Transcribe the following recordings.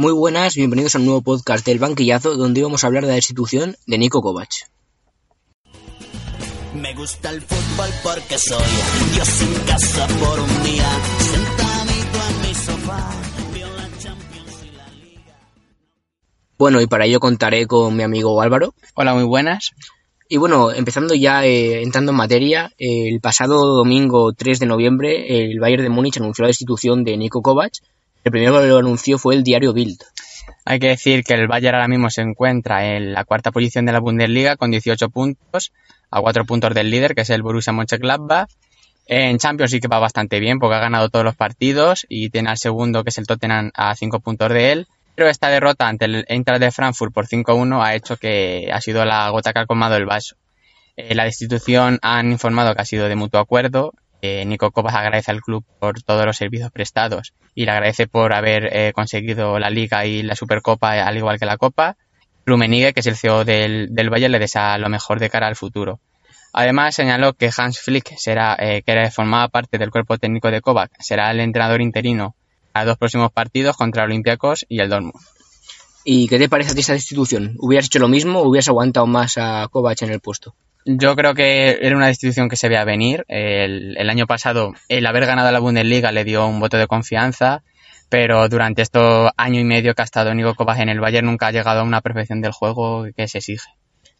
Muy buenas, bienvenidos a un nuevo podcast del Banquillazo, donde vamos a hablar de la institución de Nico Kovac. Me gusta el fútbol porque soy sin casa por un día, sentadito en mi sofá, veo la Champions y la Liga. Bueno, y para ello contaré con mi amigo Álvaro. Hola, muy buenas. Y bueno, empezando ya, eh, entrando en materia, el pasado domingo 3 de noviembre, el Bayern de Múnich anunció la destitución de Nico Kovac. El primero que lo anunció fue el diario Bild. Hay que decir que el Bayern ahora mismo se encuentra en la cuarta posición de la Bundesliga con 18 puntos, a 4 puntos del líder, que es el Borussia Mönchengladbach. En Champions sí que va bastante bien porque ha ganado todos los partidos y tiene al segundo, que es el Tottenham, a 5 puntos de él. Pero esta derrota ante el Eintracht de Frankfurt por 5-1 ha hecho que ha sido la gota que ha colmado el vaso. Eh, la destitución han informado que ha sido de mutuo acuerdo eh, Nico Kovac agradece al club por todos los servicios prestados y le agradece por haber eh, conseguido la Liga y la Supercopa, al igual que la Copa. Rummenigge, que es el CEO del, del le desea lo mejor de cara al futuro. Además, señaló que Hans Flick, será, eh, que formaba parte del cuerpo técnico de Kovac, será el entrenador interino a dos próximos partidos contra Olympiacos y el Dortmund. ¿Y qué te parece a ti esta destitución? ¿Hubieras hecho lo mismo o hubieras aguantado más a Kovac en el puesto? Yo creo que era una destitución que se veía venir. El, año pasado, el haber ganado la Bundesliga le dio un voto de confianza, pero durante estos año y medio que ha estado Nico Kovac en el Bayern nunca ha llegado a una perfección del juego que se exige.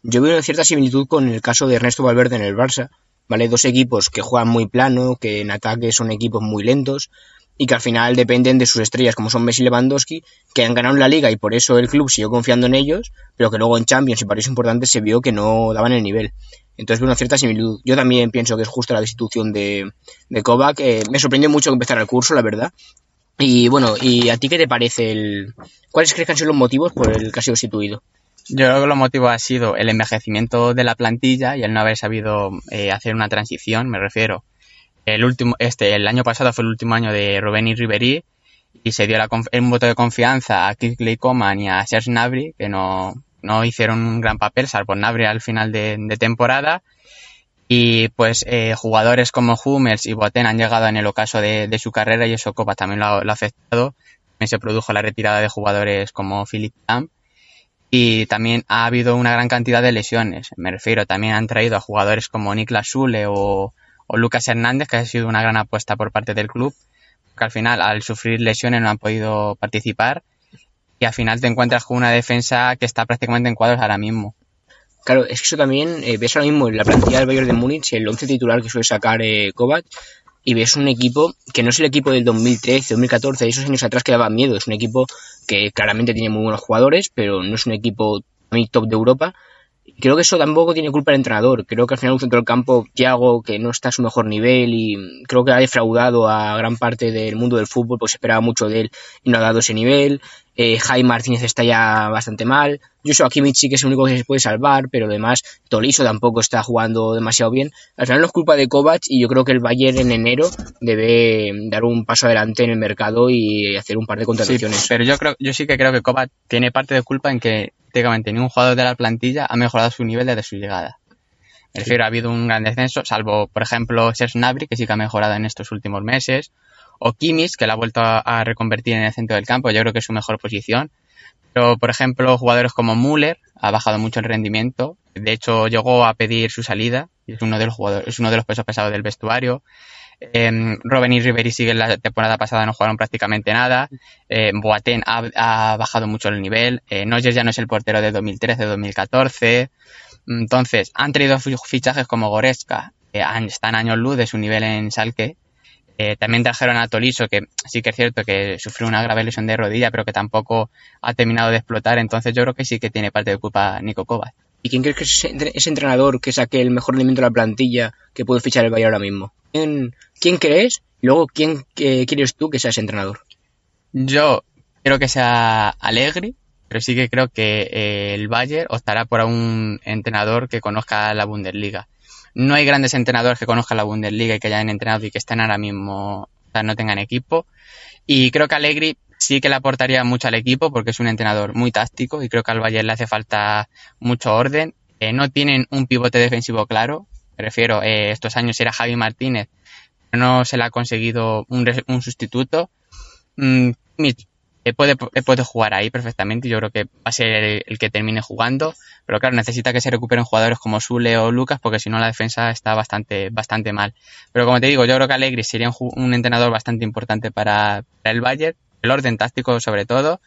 Yo veo una cierta similitud con el caso de Ernesto Valverde en el Barça. ¿Vale? Dos equipos que juegan muy plano, que en ataque son equipos muy lentos, y que al final dependen de sus estrellas, como son Messi y Lewandowski, que han ganado la liga y por eso el club siguió confiando en ellos, pero que luego en Champions y para eso importante se vio que no daban el nivel. Entonces veo una cierta similitud. Yo también pienso que es justa la destitución de, de Kovac. Eh, me sorprendió mucho que empezara el curso, la verdad. Y bueno, ¿y a ti qué te parece el... ¿Cuáles crees que han sido los motivos por el que ha sido destituido? Yo creo que los motivos ha sido el envejecimiento de la plantilla y el no haber sabido eh, hacer una transición, me refiero. El último, este, el año pasado fue el último año de Rubén y Ribery y se dio la, un voto de confianza a Kingsley Coman y a Serge Gnabry, que no, no hicieron un gran papel, salvo Gnabry al final de, de temporada. Y pues eh, jugadores como Hummels y Boateng han llegado en el ocaso de, de su carrera y eso Copa también lo ha, lo ha, afectado. También se produjo la retirada de jugadores como Philip Lam. Y también ha habido una gran cantidad de lesiones. Me refiero, también han traído a jugadores como Niklas Sule o, o Lucas Hernández, que ha sido una gran apuesta por parte del club, que al final, al sufrir lesiones, no han podido participar y al final te encuentras con una defensa que está prácticamente en cuadros ahora mismo. Claro, es que eso también, eh, ves ahora mismo en la plantilla del Bayern de Múnich, el 11 titular que suele sacar eh, Kovac, y ves un equipo que no es el equipo del 2013, 2014, esos años atrás que daba miedo, es un equipo que claramente tiene muy buenos jugadores, pero no es un equipo muy top de Europa, creo que eso tampoco tiene culpa el entrenador. Creo que al final un centro del campo, Thiago, que no está a su mejor nivel y creo que ha defraudado a gran parte del mundo del fútbol, pues esperaba mucho de él y no ha dado ese nivel. Eh, Jaime Martínez está ya bastante mal. Joshua Kimmich sí que es el único que se puede salvar, pero además Toliso tampoco está jugando demasiado bien. Al final no es culpa de Kovac y yo creo que el Bayern en enero debe dar un paso adelante en el mercado y hacer un par de contrataciones. Sí, pero yo creo, yo sí que creo que Kovac tiene parte de culpa en que prácticamente ningún jugador de la plantilla ha mejorado su nivel desde su llegada. Me refiero, ha habido un gran descenso, salvo, por ejemplo, Serge Gnabry, que sí que ha mejorado en estos últimos meses, o Kimmich, que la ha vuelto a reconvertir en el centro del campo, yo creo que es su mejor posición. Pero, por ejemplo, jugadores como Müller ha bajado mucho el rendimiento. De hecho, llegó a pedir su salida. Es uno de los jugadores, es uno de los pesos pesados del vestuario. Eh, Robben y Riveri siguen la temporada pasada, no jugaron prácticamente nada. Eh, Boateng ha, bajado mucho el nivel. Eh, ya no es el portero de 2013-2014. Entonces, han traído fichajes como Goretzka, que están años luz de su nivel en Salque. Eh, también trajeron a Toliso, que sí que es cierto que sufrió una grave lesión de rodilla, pero que tampoco ha terminado de explotar. Entonces yo creo que sí que tiene parte de culpa Nico Kovac. ¿Y quién crees que es ese entrenador que saque el mejor rendimiento de la plantilla que puede fichar el Bayern ahora mismo? ¿Quién, quién crees? Y luego, ¿quién quieres tú que sea ese entrenador? Yo creo que sea Allegri, pero sí que creo que eh, el Bayern optará por un entrenador que conozca la Bundesliga. No hay grandes entrenadores que conozcan la Bundesliga y que hayan entrenado y que estén ahora mismo, o sea, no tengan equipo. Y creo que Allegri sí que le aportaría mucho al equipo porque es un entrenador muy táctico y creo que al Bayern le hace falta mucho orden. Eh, no tienen un pivote defensivo claro. Me refiero, eh, estos años era Javi Martínez, pero no se le ha conseguido un, un sustituto. Mm, eh, puede, puede jugar ahí perfectamente. Yo creo que va a ser el, que termine jugando. Pero claro, necesita que se recuperen jugadores como Sule o Lucas, porque si no la defensa está bastante, bastante mal. Pero como te digo, yo creo que Allegri sería un, un entrenador bastante importante para, para el Bayern, el orden táctico sobre todo.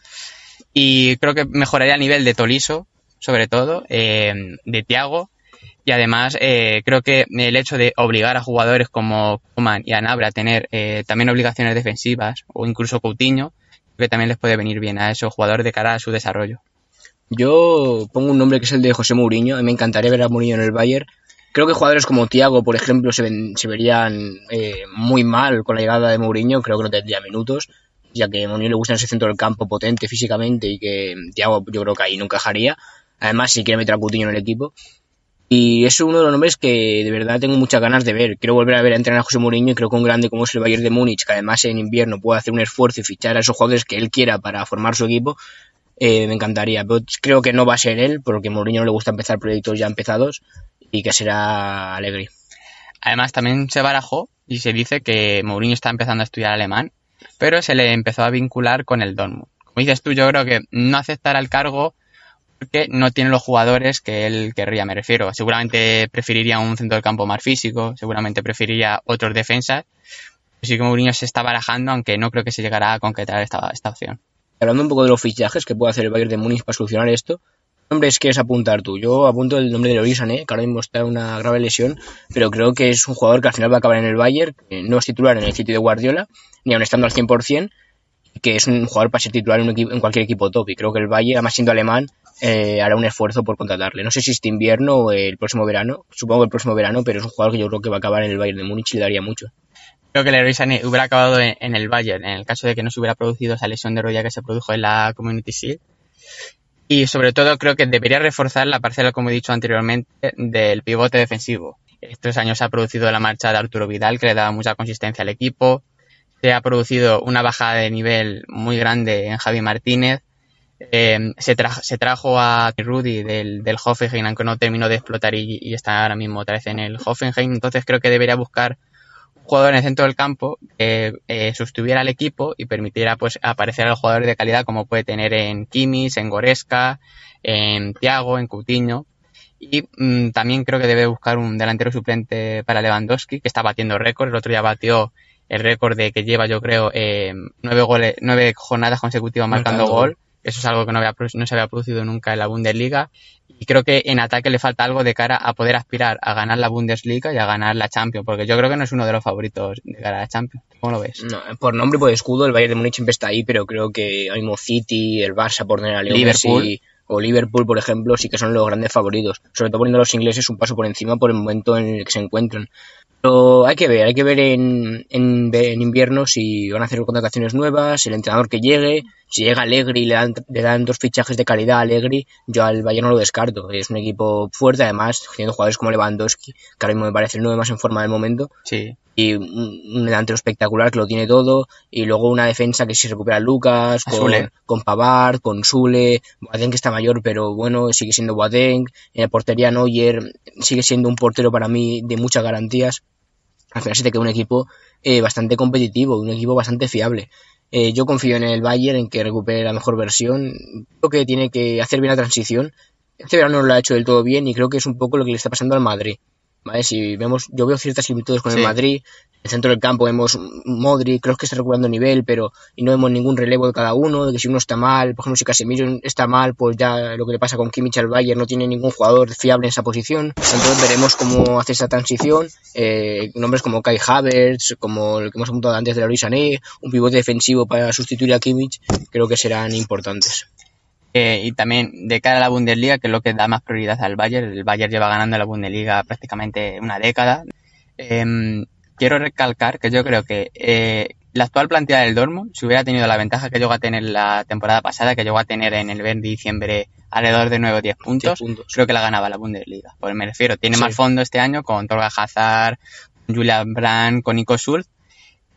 Y creo que mejoraría a nivel de Toliso, sobre todo, eh, de Thiago. Y además, eh, creo que el hecho de obligar a jugadores como Coman y Anabra a tener eh, también obligaciones defensivas, o incluso Coutinho, que también les puede venir bien a esos jugadores de cara a su desarrollo. Yo pongo un nombre que es el de José Mourinho. Me encantaría ver a Mourinho en el Bayern. Creo que jugadores como Thiago, por ejemplo, se, ven- se verían eh, muy mal con la llegada de Mourinho. Creo que no tendría minutos, ya que Mourinho le gusta ese centro del campo potente físicamente y que Thiago yo creo que ahí no encajaría. Además, si quiere meter a Coutinho en el equipo. Y es uno de los nombres que de verdad tengo muchas ganas de ver. Quiero volver a ver a entrenar a José Mourinho y creo que un grande como es el Bayern de Múnich, que además en invierno puede hacer un esfuerzo y fichar a esos jugadores que él quiera para formar su equipo, eh, me encantaría. Pero creo que no va a ser él, porque Mourinho no le gusta empezar proyectos ya empezados y que será Alegri. Además, también se barajó y se dice que Mourinho está empezando a estudiar alemán, pero se le empezó a vincular con el Dortmund. Como dices tú, yo creo que no aceptará el cargo porque no tiene los jugadores que él querría, me refiero. Seguramente preferiría un centro del campo más físico, seguramente preferiría otros defensas. Así que Mourinho se está barajando, aunque no creo que se llegará a concretar esta, esta opción. Hablando un poco de los fichajes que puede hacer el Bayern de Múnich para solucionar esto, ¿qué nombres quieres apuntar tú? Yo apunto el nombre de Leroy Sané, que ahora mismo está en una grave lesión, pero creo que es un jugador que al final va a acabar en el Bayern, que no es titular en el sitio de Guardiola, ni aun estando al 100%, y que es un jugador para ser titular en, un equipo- en cualquier equipo top. Y creo que el Bayern, además siendo alemán, eh, hará un esfuerzo por contratarle. No sé si este invierno o el próximo verano, supongo el próximo verano, pero es un jugador que yo creo que va a acabar en el Bayern de Múnich y le daría mucho. Creo que Leroy Sané hubiera acabado en, en el Bayern, en el caso de que no se hubiera producido esa lesión de rodilla que se produjo en la Community Shield. Y sobre todo creo que debería reforzar la parcela, como he dicho anteriormente, del pivote defensivo. Estos años se ha producido la marcha de Arturo Vidal, que le daba mucha consistencia al equipo. Se ha producido una bajada de nivel muy grande en Javi Martínez. Eh, se, tra- se trajo a Rudy del, del Hoffenheim, aunque no terminó de explotar y, y está ahora mismo otra vez en el Hoffenheim. Entonces creo que debería buscar un jugador en el centro del campo que eh, sustituyera al equipo y permitiera pues aparecer a los jugadores de calidad como puede tener en Kimmich, en Goreska, en Thiago, en Coutinho. Y mm, también creo que debe buscar un delantero suplente para Lewandowski, que está batiendo récord. El otro día batió el récord de que lleva, yo creo, eh, nueve, goles, nueve jornadas consecutivas marcando, Marcando gol. Eso es algo que no, había, pro- no se había producido nunca en la Bundesliga. Y creo que en ataque le falta algo de cara a poder aspirar a ganar la Bundesliga y a ganar la Champions, porque yo creo que no es uno de los favoritos de cara a la Champions. ¿Cómo lo ves? No, por nombre y por escudo, el Bayern de Múnich siempre está ahí, pero creo que mismo City, el Barça, por tener a Liverpool. O Liverpool, por ejemplo, sí que son los grandes favoritos. Sobre todo poniendo a los ingleses un paso por encima por el momento en el que se encuentran. Pero hay que ver, hay que ver en, en, en invierno si van a hacer contrataciones nuevas, el entrenador que llegue, si llega Allegri y le dan, le dan dos fichajes de calidad a Allegri, yo al Bayern no lo descarto. Es un equipo fuerte, además, teniendo jugadores como Lewandowski, que ahora mismo me parece el nueve más en forma del momento, Sí. y un, delantero espectacular que lo tiene todo y luego una defensa que si recupera Lucas con, con Pavard, con Sule, Boateng que está mayor pero bueno, sigue siendo Boateng, en la portería Neuer sigue siendo un portero para mí de muchas garantías al final se te queda un equipo eh, bastante competitivo, un equipo bastante fiable. Eh, yo confío en el Bayern, en que recupere la mejor versión. Creo que tiene que hacer bien la transición. Este verano no lo ha hecho del todo bien y creo que es un poco lo que le está pasando al Madrid. ¿Vale? Si vemos, yo veo ciertas similitudes con Sí. el Madrid. En el centro del campo vemos Modric, creo que está recuperando nivel, pero y no vemos ningún relevo de cada uno, de que si uno está mal, por ejemplo, si Casemiro está mal, pues ya lo que le pasa con Kimmich al Bayern no tiene ningún jugador fiable en esa posición. Entonces veremos cómo hace esa transición. Eh, nombres como Kai Havertz, como el que hemos apuntado antes de la Sané, un pivote defensivo para sustituir a Kimmich, creo que serán importantes. Eh, y también de cara a la Bundesliga, que es lo que da más prioridad al Bayern. El Bayern lleva ganando la Bundesliga prácticamente una década. Em, quiero recalcar que yo creo que eh, la actual plantilla del Dortmund, si hubiera tenido la ventaja que llegó a tener la temporada pasada, que llegó a tener en el 20 de diciembre alrededor de 9 o 10 puntos, 10 puntos. creo que la ganaba la Bundesliga. Pues me refiero, tiene Sí. más fondo este año con Torga Hazard, con Julian Brandt, con Nico Schultz.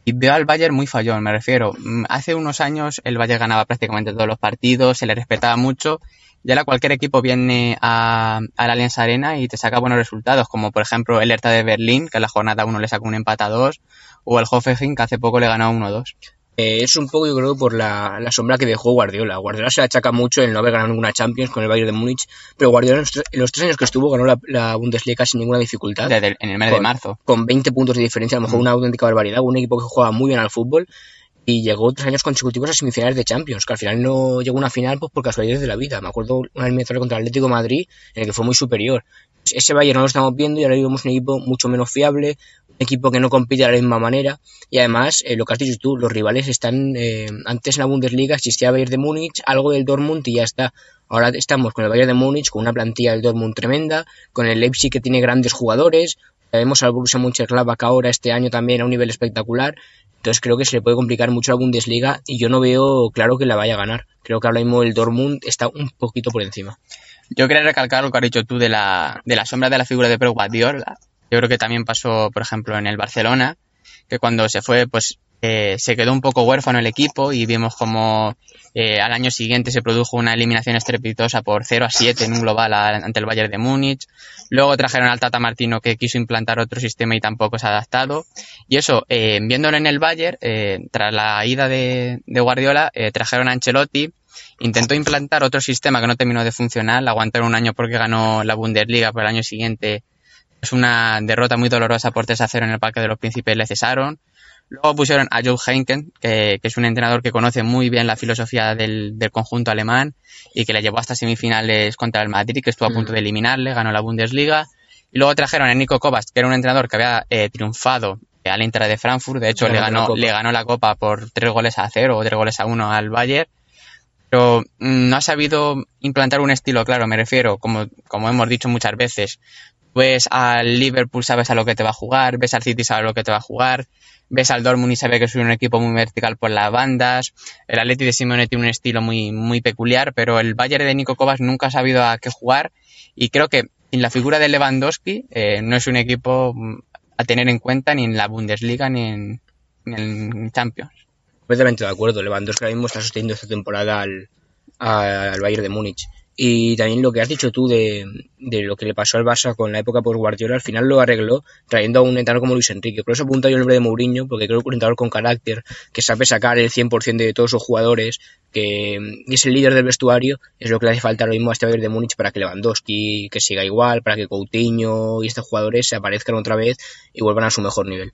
Y veo al Bayern muy fallón, me refiero. Mm, Hace unos años el Bayern ganaba prácticamente todos los partidos, se le respetaba mucho. Y ahora cualquier equipo viene a, a la Allianz Arena y te saca buenos resultados, como por ejemplo el Hertha de Berlín, que en la jornada 1 le sacó un empate a 2, o el Hoffenheim, que hace poco le ganó 1-2. Eh, es un poco, yo creo, por la, la, sombra que dejó Guardiola. Guardiola se achaca mucho el no haber ganado ninguna Champions con el Bayern de Múnich, pero Guardiola en los, en los tres años que estuvo ganó la, la, Bundesliga sin ninguna dificultad. Desde el, en el mes con, de marzo. Con 20 puntos de diferencia, a lo mejor Mm. una auténtica barbaridad. Un equipo que jugaba muy bien al fútbol y llegó tres años consecutivos a semifinales de Champions, que al final no llegó a una final pues por casualidades de la vida. Me acuerdo una eliminatoria contra el Atlético de Madrid en el que fue muy superior. Ese Bayern no lo estamos viendo y ahora vemos un equipo mucho menos fiable, equipo que no compite de la misma manera y además, eh, lo que has dicho tú, los rivales están, eh, antes en la Bundesliga existía Bayern de Múnich, algo del Dortmund y ya está. Ahora estamos con el Bayern de Múnich, con una plantilla del Dortmund tremenda, con el Leipzig que tiene grandes jugadores, vemos al Borussia Mönchengladbach ahora este año también a un nivel espectacular. Entonces creo que se le puede complicar mucho la Bundesliga y yo no veo claro que la vaya a ganar. Creo que ahora mismo el Dortmund está un poquito por encima. Yo quería recalcar lo que has dicho tú de la, de sombra de la figura de Pep Guardiola. Yo creo que también pasó, por ejemplo, en el Barcelona, que cuando se fue, pues eh, se quedó un poco huérfano el equipo y vimos como eh, al año siguiente se produjo una eliminación estrepitosa por 0 a 7 en un global ante el Bayern de Múnich. Luego trajeron al Tata Martino que quiso implantar otro sistema y tampoco se ha adaptado. Y eso, eh, viéndolo en el Bayern, eh, tras la ida de, de Guardiola, eh, trajeron a Ancelotti, intentó implantar otro sistema que no terminó de funcionar, aguantaron un año porque ganó la Bundesliga, pero el año siguiente es una derrota muy dolorosa por 3 a 0 en el Parque de los Príncipes, le cesaron. Luego pusieron a Joe Heinken, que, que, es un entrenador que conoce muy bien la filosofía del, del, conjunto alemán y que le llevó hasta semifinales contra el Madrid, que estuvo a punto de eliminarle, ganó la Bundesliga. Y luego trajeron a Nico Kovac, que era un entrenador que había eh, triunfado al Inter de Frankfurt, de hecho le ganó, le ganó la copa por tres goles a cero o tres goles a uno al Bayern pero no ha sabido implantar un estilo claro, me refiero, como, como hemos dicho muchas veces, ves al Liverpool, sabes a lo que te va a jugar, ves al City, sabes a lo que te va a jugar, ves al Dortmund y sabes que es un equipo muy vertical por las bandas, el Atleti de Simeone tiene un estilo muy, muy peculiar, pero el Bayern de Nico Kovac nunca ha sabido a qué jugar y creo que sin la figura de Lewandowski eh, no es un equipo a tener en cuenta ni en la Bundesliga ni en, ni en Champions completamente de acuerdo. Lewandowski ahora mismo está sosteniendo esta temporada al, al Bayern de Múnich. Y también lo que has dicho tú de, de, lo que le pasó al Barça con la época por Guardiola, al final lo arregló trayendo a un entrenador como Luis Enrique. Por eso apunto yo el nombre de Mourinho, porque creo que un entrenador con carácter, que sabe sacar el 100% de todos sus jugadores, que es el líder del vestuario, es lo que le hace falta ahora mismo a este Bayern de Múnich para que Lewandowski que siga igual, para que Coutinho y estos jugadores se aparezcan otra vez y vuelvan a su mejor nivel.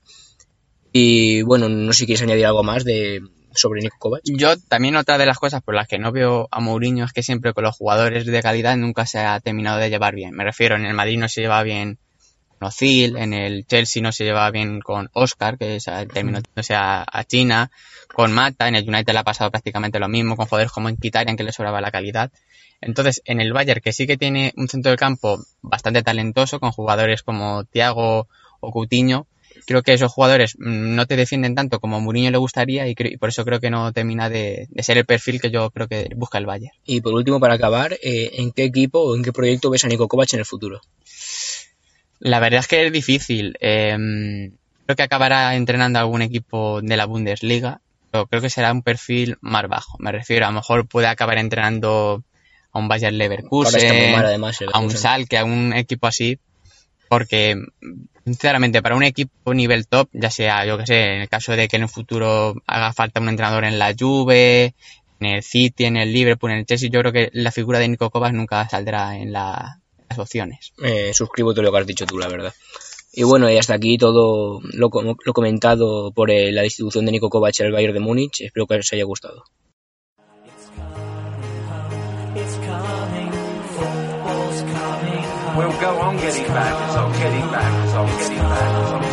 Y bueno, no sé si quieres añadir algo más de sobre Nico Kovac. Yo también otra de las cosas por las que no veo a Mourinho es que siempre con los jugadores de calidad nunca se ha terminado de llevar bien. Me refiero, en el Madrid no se lleva bien con Ozil, en el Chelsea no se lleva bien con Oscar, que se terminó yéndose a, a, China, con Mata, en el United le ha pasado prácticamente lo mismo, con jugadores como en Kitarian que le sobraba la calidad. Entonces, en el Bayern, que sí que tiene un centro de campo bastante talentoso, con jugadores como Thiago o Coutinho, creo que esos jugadores no te defienden tanto como a Mourinho le gustaría y, y, por eso creo que no termina de, de, ser el perfil que yo creo que busca el Bayern. Y por último, para acabar, eh, ¿en qué equipo o en qué proyecto ves a Nico Kovac en el futuro? La verdad es que es difícil. Eh, creo que acabará entrenando a algún equipo de la Bundesliga, pero creo que será un perfil más bajo. Me refiero, a lo mejor puede acabar entrenando a un Bayern Leverkusen, mal, además, a un Salke, a un equipo así, porque sinceramente para un equipo nivel top, ya sea, yo que sé, en el caso de que en el futuro haga falta un entrenador en la Juve, en el City, en el Liverpool, en el Chelsea, yo creo que la figura de Nico Kovac nunca saldrá en la, las opciones. Eh, suscribo todo lo que has dicho tú, la verdad. Y bueno, y hasta aquí todo lo, lo comentado por eh, la distribución de Nico Kovac el Bayern de Múnich. Espero que os haya gustado. We'll go on getting back, it's on getting back, it's on getting back.